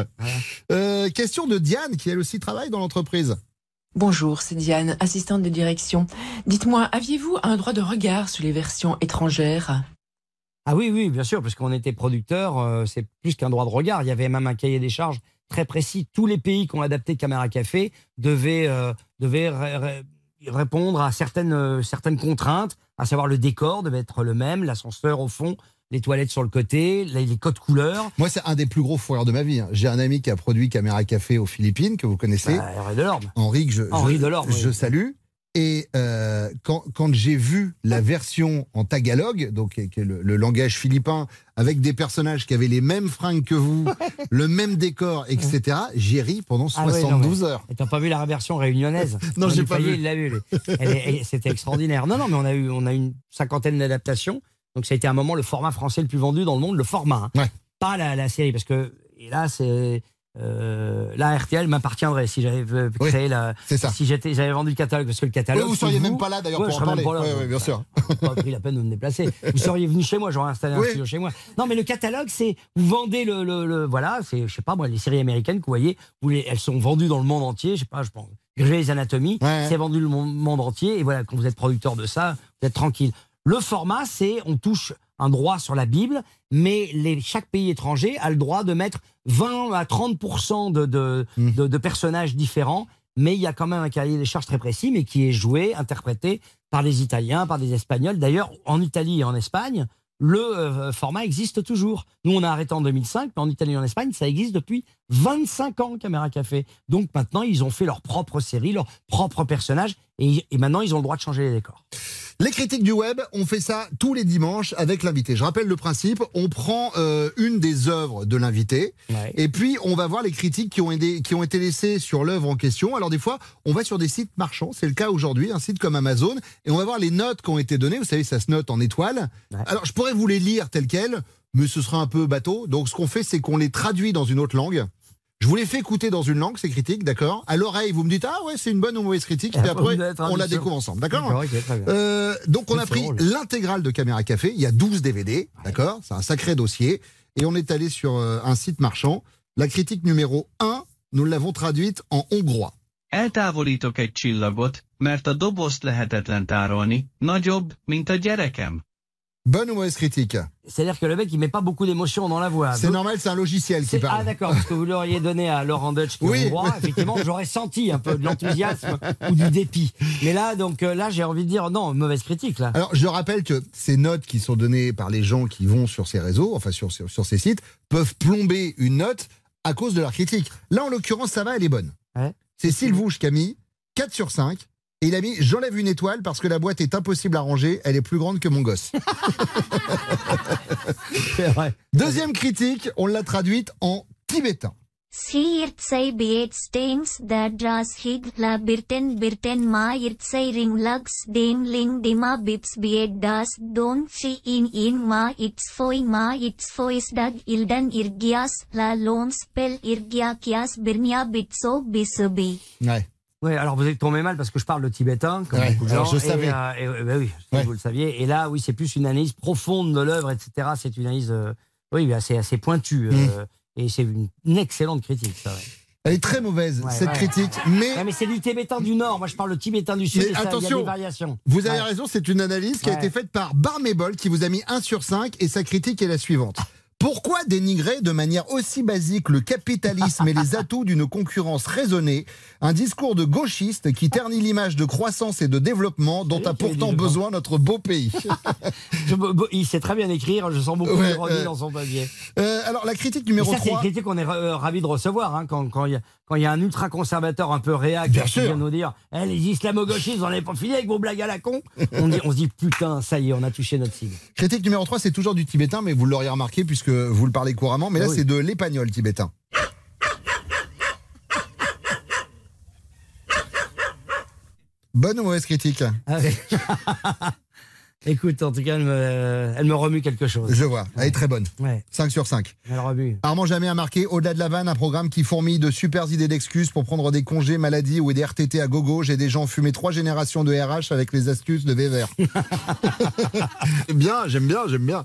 Euh, question de Diane, qui elle aussi travaille dans l'entreprise. Bonjour, c'est Diane, assistante de direction. Dites-moi, aviez-vous un droit de regard sur les versions étrangères? Ah oui, oui, bien sûr, parce qu'on était producteur, euh, c'est plus qu'un droit de regard. Il y avait même un cahier des charges très précis. Tous les pays qui ont adapté Caméra Café devaient, euh, devaient ré- ré- répondre à certaines, euh, certaines contraintes, à savoir le décor devait être le même, l'ascenseur au fond, les toilettes sur le côté, les, codes couleurs. Moi, c'est un des plus gros fourreurs de ma vie. hein. J'ai un ami qui a produit Caméra Café aux Philippines, que vous connaissez. Bah, Henri Delorme. Henri, que je, Henri je- Delorme, je oui. salue. Et euh, quand, quand j'ai vu la version en tagalog, donc qui est- le, le langage philippin, avec des personnages qui avaient les mêmes fringues que vous, le même décor, etc., j'ai ri pendant Ah ouais, non, 72 heures. Et t'as pas vu la version réunionnaise Non, j'ai pas vu. Il l'a vu. C'était extraordinaire. Non, non, mais on a eu, on a une cinquantaine d'adaptations. Donc ça a été un moment le format français le plus vendu dans le monde, le format, hein. pas la, la série, parce que et là c'est euh, là RTL m'appartiendrait si j'avais créé la, c'est ça. si j'étais, j'avais vendu le catalogue, parce que le catalogue. Oui, vous seriez même pas là, d'ailleurs, Ouais, pour en parler. pas là. Ouais, ouais, bien sûr. pas pris la peine de me déplacer. Vous seriez venu chez moi, j'aurais installé un Oui. studio chez moi. Non, mais le catalogue, c'est vous vendez le, le, le- voilà, c'est je sais pas moi les séries américaines que vous voyez, vous les, elles sont vendues dans le monde entier. Je sais pas, je pense. Grey's Anatomy, c'est vendu le monde, monde entier. Et voilà, quand vous êtes producteur de ça, vous êtes tranquille. Le format, c'est on touche un droit sur la Bible, mais les, chaque pays étranger a le droit de mettre 20 à 30 de, de, de, de personnages différents. Mais il y a quand même un cahier des charges très précis, mais qui est joué, interprété par des Italiens, par des Espagnols. D'ailleurs, en Italie et en Espagne, le euh, format existe toujours. Nous, on a arrêté en 2005, mais en Italie et en Espagne, ça existe depuis 25 ans, Caméra Café. Donc maintenant, ils ont fait leur propre série, leur propre personnage, et, et maintenant, ils ont le droit de changer les décors. Les critiques du web, on fait ça tous les dimanches avec l'invité. Je rappelle le principe, on prend euh, une des œuvres de l'invité et puis on va voir les critiques qui ont, été, qui ont été laissées sur l'œuvre en question. Alors des fois, on va sur des sites marchands, c'est le cas aujourd'hui, un site comme Amazon, et on va voir les notes qui ont été données. Vous savez, ça se note en étoiles. Alors je pourrais vous les lire telles quelles, mais ce sera un peu bateau. Donc ce qu'on fait, c'est qu'on les traduit dans une autre langue. Je vous les fais écouter dans une langue, ces critiques, d'accord À l'oreille, vous me dites, ah ouais, c'est une bonne ou mauvaise critique, Et puis après, on la découvre ensemble, d'accord. Euh, donc on a pris l'intégrale de Caméra Café, il y a 12 DVD, d'accord C'est un sacré dossier. Et on est allé sur euh, un site marchand. La critique numéro 1, nous l'avons traduite en hongrois. Eltávolítok egy csillagot, mert a dobozt lehetetlen tárolni, nagyobb, mint a gyerekem. Bonne ou mauvaise critique C'est-à-dire que le mec, il met pas beaucoup d'émotion dans la voix. C'est normal, c'est un logiciel qui parle. Ah d'accord, parce que vous l'auriez donné à Laurent Dutch qui est Oui. hongrois, effectivement, j'aurais senti un peu de l'enthousiasme ou du dépit. Mais là, donc euh, là, j'ai envie de dire non, mauvaise critique là. Alors, je rappelle que ces notes qui sont données par les gens qui vont sur ces réseaux, enfin sur, sur, sur ces sites, peuvent plomber une note à cause de leur critique. Là, en l'occurrence, ça va, elle est bonne. C'est Sylvouche mis 4 sur 5. Et il a mis J'enlève une étoile parce que la boîte est impossible à ranger, elle est plus grande que mon gosse. Deuxième critique, on l'a traduite en tibétain. Sirtsai biet stings that dras hig la birten birten ma irtsai ring lugs dem ling dima bips biet das don chi in in ma its foi ma its fois dag ildan irgias la lon spell irgia kias birnia bitso bisubi. Ouais. Ouais, alors vous êtes tombé mal parce que je parle le tibétain, comme Ouais, beaucoup de alors gens. je et, savais. euh, et, bah oui, vous le saviez. Et là, oui, c'est plus une analyse profonde de l'œuvre, etc. C'est une analyse, euh, oui, assez, assez pointue. Mm. euh, et c'est une, une excellente critique, ça. ouais. Elle est très mauvaise, Ouais, cette ouais. critique. Mais, Ouais, mais c'est du tibétain du Nord. Moi, je parle le tibétain du Sud. mais et ça, il y a attention, des variations. vous avez raison, c'est une analyse qui a été faite par Barmébol qui vous a mis 1 sur 5 et sa critique est la suivante. Pourquoi dénigrer de manière aussi basique le capitalisme et les atouts d'une concurrence raisonnée? Un discours de gauchiste qui ternit l'image de croissance et de développement dont a pourtant besoin notre beau pays. Je- il sait très bien écrire. Je sens beaucoup Ouais, d'ironie euh, dans son papier. Euh, alors, la critique numéro ça, c'est une 3. critique qu'on est euh, ravi de recevoir hein, quand quand il y, a- quand il y a un ultra conservateur un peu réac Bien qui sûr. vient nous dire Eh, les islamo-gauchistes, vous en avez pas fini avec vos blagues à la con on, dit, on se dit putain, ça y est, on a touché notre cible. Critique numéro 3, c'est toujours du tibétain, mais vous l'auriez remarqué puisque vous le parlez couramment. Mais là, oui. c'est de l'épagnol tibétain. Bonne ou mauvaise critique? Ah. Écoute, en tout cas, elle me, elle me remue quelque chose. Je vois, elle est très bonne. Ouais. 5 sur 5. Elle remue. Armand Jamais a marqué Au-delà de la vanne, un programme qui fourmille de super idées d'excuses pour prendre des congés maladie ou des RTT à gogo. J'ai des gens fumé trois générations de RH avec les astuces de Weber. bien, j'aime bien, j'aime bien.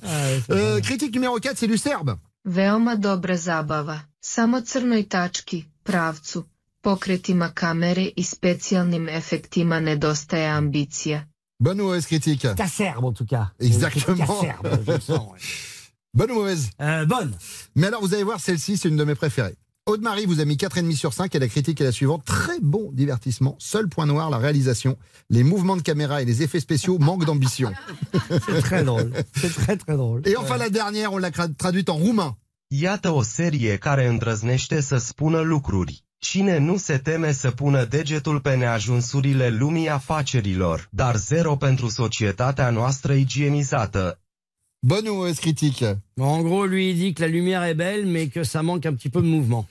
Euh, critique numéro 4, c'est du serbe. Veoma dobra zabava. Samo crnoj tački, pravcu, pokretima kamere i specijalnim efektima nedostaje ambicija. Bonne ou mauvaise critique? Cacerbe, en tout cas. Exactement. Cacerbe, je le sens, ouais. Bonne ou mauvaise? Euh, Bonne. Mais alors, vous allez voir, celle-ci, c'est une de mes préférées. Aude-Marie vous a mis 4,5 sur 5 et la critique est la suivante. Très bon divertissement. Seul point noir, la réalisation. Les mouvements de caméra et les effets spéciaux manquent d'ambition. C'est très drôle. C'est très très drôle. Et enfin, la dernière, on l'a traduite en roumain. Iată o serie care îndrăznește să spună lucruri. Cine nu se teme să pună degetul pe neajunsurile lumii afacerilor, dar zero pentru societatea noastră igienizată. Bonne ou mauvaise critique En gros, lui, il dit que la lumière est belle, mais que ça manque un petit peu de mouvement.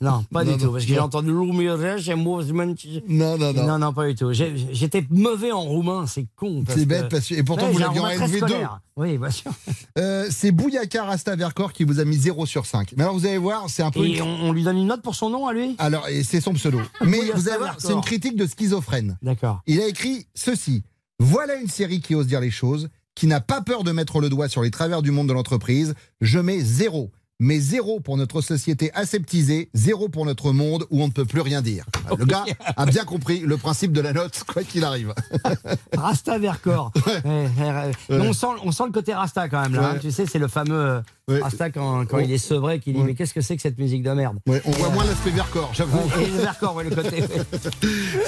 Non. Pas Non, du tout. Parce que j'ai entendu lumière, j'ai mouvement. Non, non, non. Non, non, pas du tout. J'étais mauvais en roumain, c'est con. C'est bête, parce que- et pourtant, Ouais, vous l'aviez en roumain très LV2. scolaire. Oui, bien sûr. Euh, c'est Bouyaka Rasta Vercors qui vous a mis 0 sur 5. Mais alors, vous allez voir, c'est un peu. Et une- on, on lui donne une note pour son nom à lui? Alors, et c'est son pseudo. Mais vous allez voir, c'est une critique de schizophrène. D'accord. Il a écrit ceci. Voilà une série qui ose dire les choses, qui n'a pas peur de mettre le doigt sur les travers du monde de l'entreprise. Je mets zéro. Mais zéro pour notre société aseptisée, zéro pour notre monde où on ne peut plus rien dire. Le gars a bien compris le principe de la note, quoi qu'il arrive. Rasta Vercors. Ouais, ouais, On, sent, on sent le côté Rasta quand même là. hein. Ouais. Tu sais, c'est le fameux euh. Rasta quand, quand il est sevré qui dit. Mais qu'est-ce que c'est que cette musique de merde? On voit moins l'aspect Vercors, j'avoue. Le Vercors, le côté.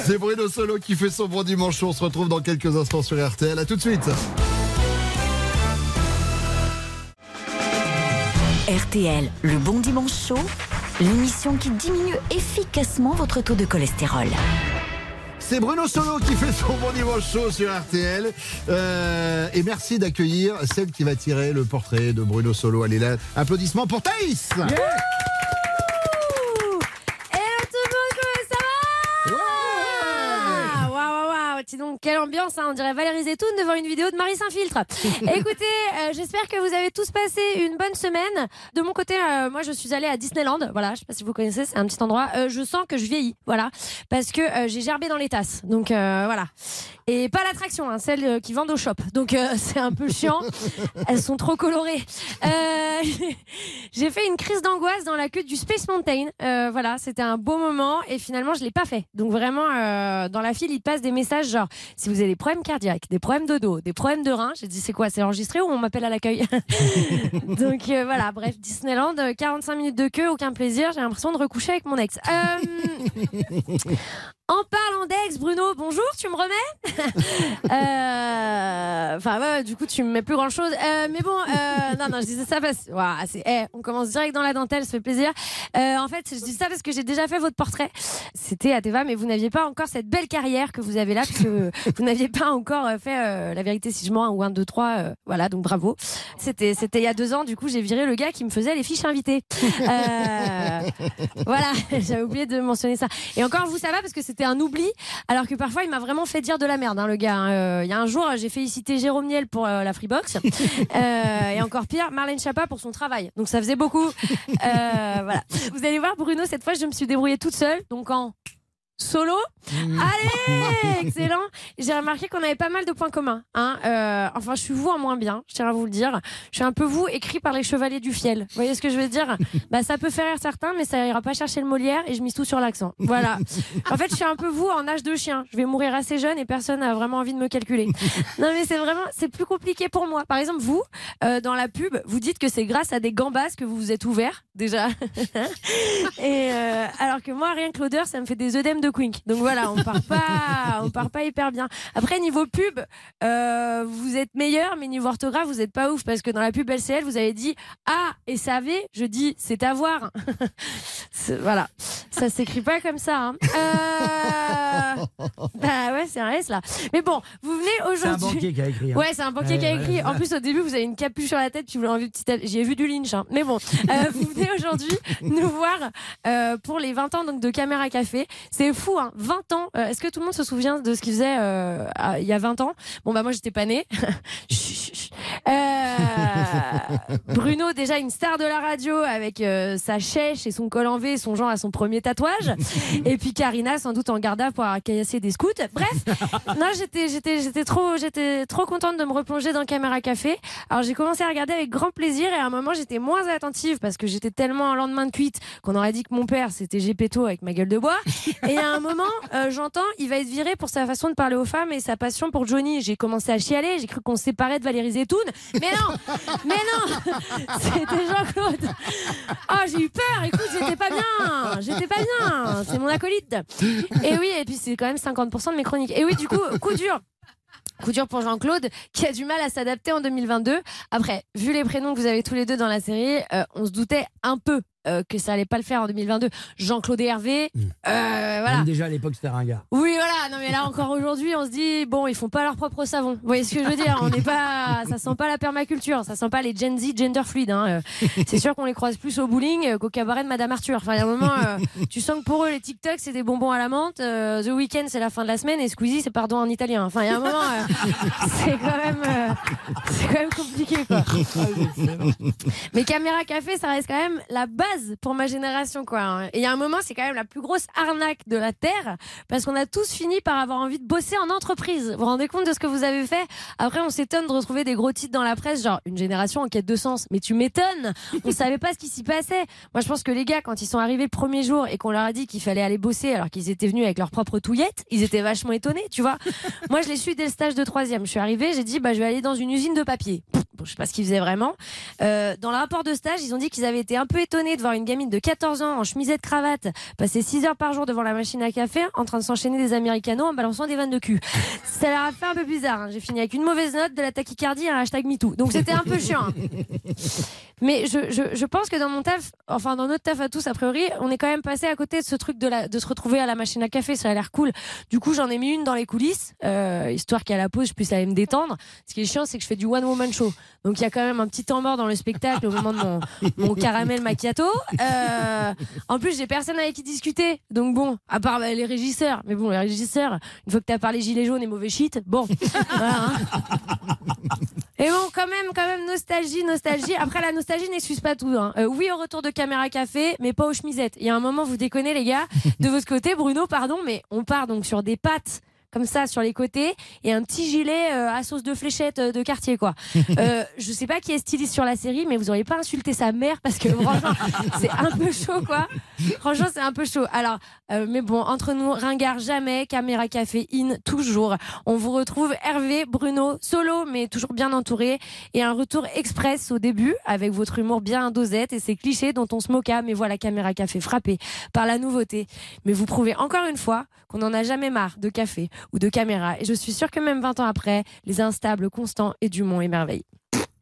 C'est Bruno Solo qui fait son bon dimanche. On se retrouve dans quelques instants sur RTL. À tout de suite. RTL, le bon dimanche chaud, l'émission qui diminue efficacement votre taux de cholestérol. C'est Bruno Solo qui fait son bon dimanche chaud sur RTL. Euh, et merci d'accueillir celle qui va tirer le portrait de Bruno Solo. Allez là, applaudissements pour Thaïs tout le monde, comment ça va Waouh, Dis donc, quelle ambiance, hein, on dirait Valérie Zetoun devant une vidéo de Marie Saint-Filtre. Écoutez, euh, j'espère que vous avez tous passé une bonne semaine. De mon côté, euh, moi je suis allée à Disneyland, voilà, je sais pas si vous connaissez, c'est un petit endroit. Euh, je sens que je vieillis, voilà, parce que euh, j'ai gerbé dans les tasses, donc euh, voilà. Et pas l'attraction, hein, celle euh, qui vendent au shop, donc euh, c'est un peu chiant. Elles sont trop colorées. Euh, j'ai fait une crise d'angoisse dans la queue du Space Mountain. Euh, voilà, c'était un beau moment et finalement je l'ai pas fait. Donc vraiment, euh, dans la file, il passe des messages genre si vous avez des problèmes cardiaques, des problèmes de dos, des problèmes de reins. J'ai dit c'est quoi C'est enregistré ou on m'appelle à l'accueil Donc euh, voilà, bref, Disneyland, euh, 45 minutes de queue, aucun plaisir. J'ai l'impression de recoucher avec mon ex. Euh, en parlant d'ex, Bruno, bonjour, tu me remets Euh, Enfin, ouais, du coup, tu me mets plus grand chose. mais bon, euh, non, non, je disais ça parce Ouah, c'est, eh, on commence direct dans la dentelle, ça fait plaisir. Euh, en fait, je dis ça parce que j'ai déjà fait votre portrait. C'était à Teva, mais vous n'aviez pas encore cette belle carrière que vous avez là, puisque vous n'aviez pas encore euh, fait euh, La vérité si je mens, ou 1, 2, 3. voilà, donc bravo. C'était, c'était il y a deux ans, du coup, j'ai viré le gars qui me faisait les fiches invitées. Euh, voilà, j'avais oublié de mentionner ça. Et encore, vous, ça va parce que c'était un oubli, alors que parfois, il m'a vraiment fait dire de la merde, hein, le gars. hein. Euh, Il y a un jour, j'ai félicité Jérôme Niel pour euh, la Freebox, euh, et encore pire, Marlène Chapa pour son travail. Donc ça faisait beaucoup. Voilà. Vous allez voir, Bruno, cette fois, je me suis débrouillée toute seule. Donc en Solo. Allez, excellent. J'ai remarqué qu'on avait pas mal de points communs. Hein. Euh, enfin, je suis vous en moins bien, je tiens à vous le dire. Je suis un peu vous écrit par les chevaliers du fiel. Vous voyez ce que je veux dire? Bah, ça peut faire rire certains, mais ça ira pas chercher le Molière et je mise tout sur l'accent. Voilà. En fait, je suis un peu vous en âge de chien. Je vais mourir assez jeune et personne n'a vraiment envie de me calculer. Non, mais c'est vraiment, c'est plus compliqué pour moi. Par exemple, vous, euh, dans la pub, vous dites que c'est grâce à des gambas que vous vous êtes ouvert déjà. et euh, alors que moi, rien que l'odeur, ça me fait des œdèmes de quink. Donc voilà, on part pas, on part pas hyper bien. Après, niveau pub, euh, vous êtes meilleur, mais niveau orthographe, vous êtes pas ouf parce que dans la pub LCL, vous avez dit ah et savez, je dis c'est à voir. Voilà, ça s'écrit pas comme ça. Hein. Euh... Bah ouais, c'est un S là. Mais bon, vous venez aujourd'hui. C'est un banquier qui a écrit, hein. Ouais, c'est un banquier qui a écrit. ouais, En plus, au début, vous avez une capuche sur la tête, vous l'avez envie de. J'ai vu du lynch, hein. mais bon. Euh, vous venez aujourd'hui nous voir pour les 20 ans donc de Caméra Café. C'est fou, hein. 20 ans. Euh, Est-ce que tout le monde se souvient de ce qu'il faisait euh, à- il y a 20 ans? Bon, bah moi, j'étais pas née. Euh, Bruno, déjà une star de la radio avec euh, sa chèche et son col en V, son genre à son premier tatouage. Et puis Karina, sans doute en garda pour avoir caillassé des scouts. Bref, non, j'étais, j'étais, j'étais trop, j'étais trop contente de me replonger dans Caméra Café. Alors j'ai commencé à regarder avec grand plaisir et à un moment j'étais moins attentive parce que j'étais tellement en lendemain de cuite qu'on aurait dit que mon père c'était Gepetto avec ma gueule de bois. Et à un moment, euh, j'entends, il va être viré pour sa façon de parler aux femmes et sa passion pour Johnny. J'ai commencé à chialer, j'ai cru qu'on séparait de Valérie Zetoun. Mais non, mais non, c'était Jean-Claude. Oh, j'ai eu peur. Écoute, j'étais pas bien. J'étais pas bien. C'est mon acolyte. Et oui, et puis c'est quand même 50% de mes chroniques. Et oui, du coup, coup dur. Coup dur pour Jean-Claude, qui a du mal à s'adapter en 2022. Après, vu les prénoms que vous avez tous les deux dans la série, euh, on se doutait un peu euh, que ça allait pas le faire en 2022. Jean-Claude et Hervé, euh, voilà. Même déjà à l'époque, c'était ringard. Oui, voilà. Non, mais là encore aujourd'hui, on se dit bon, ils font pas leur propre savon. Vous voyez ce que je veux dire? On n'est pas, ça sent pas la permaculture, ça sent pas les Gen Z gender fluid. Hein. Euh, C'est sûr qu'on les croise plus au bowling qu'au cabaret de Madame Arthur. Enfin, il y a un moment, euh, tu sens que pour eux, les TikTok c'est des bonbons à la menthe, The Weeknd c'est la fin de la semaine et Squeezie c'est pardon en italien. Enfin, il y a un moment, c'est quand même, c'est quand même compliqué quoi. Mais Caméra Café, ça reste quand même la base pour ma génération, quoi. hein. Et il y a un moment, c'est quand même la plus grosse arnaque de la Terre, parce qu'on a tous fini par avoir envie de bosser en entreprise. Vous vous rendez compte de ce que vous avez fait? Après, on s'étonne de retrouver des gros titres dans la presse, genre une génération en quête de sens. Mais tu m'étonnes On savait pas ce qui s'y passait. Moi, je pense que les gars, quand ils sont arrivés le premier jour et qu'on leur a dit qu'il fallait aller bosser alors qu'ils étaient venus avec leur propre touillette, ils étaient vachement étonnés, tu vois. Moi, je l'ai su dès le stage de troisième. Je suis arrivée, j'ai dit, bah, je vais aller dans une usine de papier. Je sais pas ce qu'ils faisaient vraiment. Euh, dans le rapport de stage, ils ont dit qu'ils avaient été un peu étonnés de voir une gamine de 14 ans en chemisette cravate passer 6 heures par jour devant la machine à café en train de s'enchaîner des américanos en balançant des vannes de cul. Ça leur a fait un peu bizarre. hein. J'ai fini avec une mauvaise note, de la tachycardie et un hashtag MeToo. Donc c'était un peu chiant. hein. Mais je, je, je pense que dans mon taf, enfin dans notre taf à tous, a priori, on est quand même passé à côté de ce truc de, la, de se retrouver à la machine à café. Ça a l'air cool. Du coup, j'en ai mis une dans les coulisses, euh, histoire qu'à la pause, je puisse aller me détendre. Ce qui est chiant, c'est que je fais du one-woman show. Donc il y a quand même un petit temps mort dans le spectacle au moment de mon, mon caramel macchiato. Euh, en plus, j'ai personne avec qui discuter. Donc bon, à part bah, les régisseurs. Mais bon, les régisseurs, une fois que t'as parlé gilet jaune et mauvais shit, bon. voilà, hein. Et bon, quand même, quand même, nostalgie, nostalgie. Après, la nostalgie n'excuse pas tout. hein. Euh, oui, au retour de Caméra Café, mais pas aux chemisettes. Il y a un moment, vous déconnez, les gars. De votre côté, Bruno, pardon, mais on part donc sur des pattes comme ça sur les côtés et un petit gilet euh, à sauce de fléchette euh, de quartier quoi. Euh, je sais pas qui est styliste sur la série mais vous auriez pas insulté sa mère parce que franchement c'est un peu chaud quoi. Franchement c'est un peu chaud. Alors euh, mais bon entre nous ringard jamais, caméra café in toujours. On vous retrouve Hervé, Bruno, solo mais toujours bien entouré et un retour express au début avec votre humour bien dosette et ces clichés dont on se moqua mais voilà caméra café frappé par la nouveauté. Mais vous prouvez encore une fois qu'on n'en a jamais marre de café ou de caméra et je suis sûre que même 20 ans après, les instables constants et Dumont émerveillent.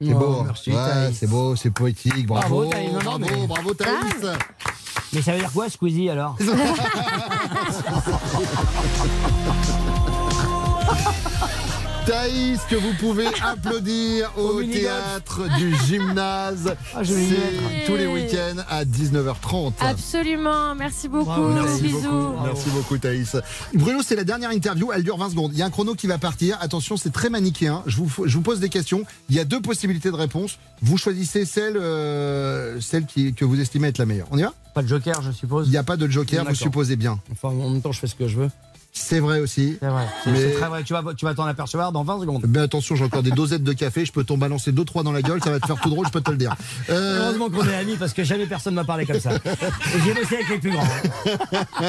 C'est beau, Oh, merci, Ouais, Thaïs. c'est beau, c'est poétique, bravo, Bravo, Thaïs. Non, non, bravo, mais- bravo Thaïs. Mais ça veut dire quoi, Squeezie, alors Thaïs, que vous pouvez applaudir au, théâtre du gymnase. Ah, je C'est tous les week-ends à 19h30. Absolument, merci beaucoup. Merci bisous. beaucoup. Merci beaucoup Thaïs. Bruno, c'est la dernière interview, elle dure 20 secondes. Il y a un chrono qui va partir. Attention, c'est très manichéen. Je vous, je vous pose des questions. Il y a deux possibilités de réponse. Vous choisissez celle, euh, celle qui, que vous estimez être la meilleure. On y va? Pas de joker, je suppose Il n'y a pas de joker, vous supposez bien. Enfin, en même temps, je fais ce que je veux. C'est vrai aussi. C'est vrai. Mais- très vrai. Tu vas, tu vas t'en apercevoir dans 20 secondes. Mais attention, j'ai encore des dosettes de café, je peux t'en balancer deux trois dans la gueule, ça va te faire tout drôle, je peux te le dire. Euh, Heureusement qu'on est amis parce que jamais personne m'a parlé comme ça. J'ai bossé avec les plus grands. hein.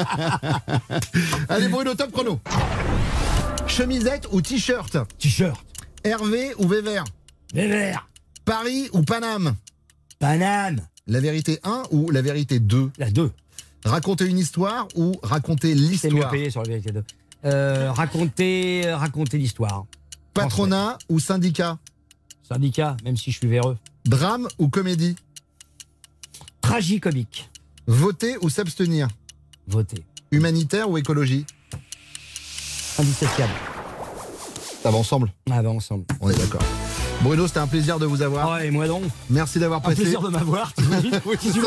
Allez Bruno, top chrono. Chemisette ou t-shirt? T-shirt. Hervé ou Vévert Vévert. Paris ou Paname? Paname. La vérité 1 ou la vérité 2 La 2. Raconter une histoire ou raconter C'est mieux l'histoire payé sur la vérité 2. Euh, raconter euh, raconter l'histoire. Patronat ou syndicat Syndicat, même si je suis véreux. Drame ou comédie Tragicomique. Voter ou s'abstenir Voter. Humanitaire ou écologie Indissociable. Ça va ensemble Ah bah ensemble. On est d'accord. Bruno, c'était un plaisir de vous avoir. Ouais, et moi donc. Merci d'avoir Un passé. plaisir de m'avoir. Si tu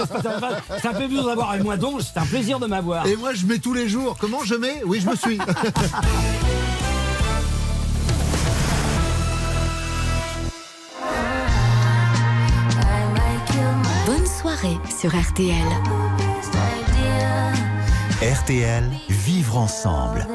C'est un plaisir de m'avoir. Et moi donc, c'est un plaisir de m'avoir. Et moi, je mets tous les jours. Comment je mets? Oui, je me suis. Bonne soirée sur RTL. RTL, vivre ensemble.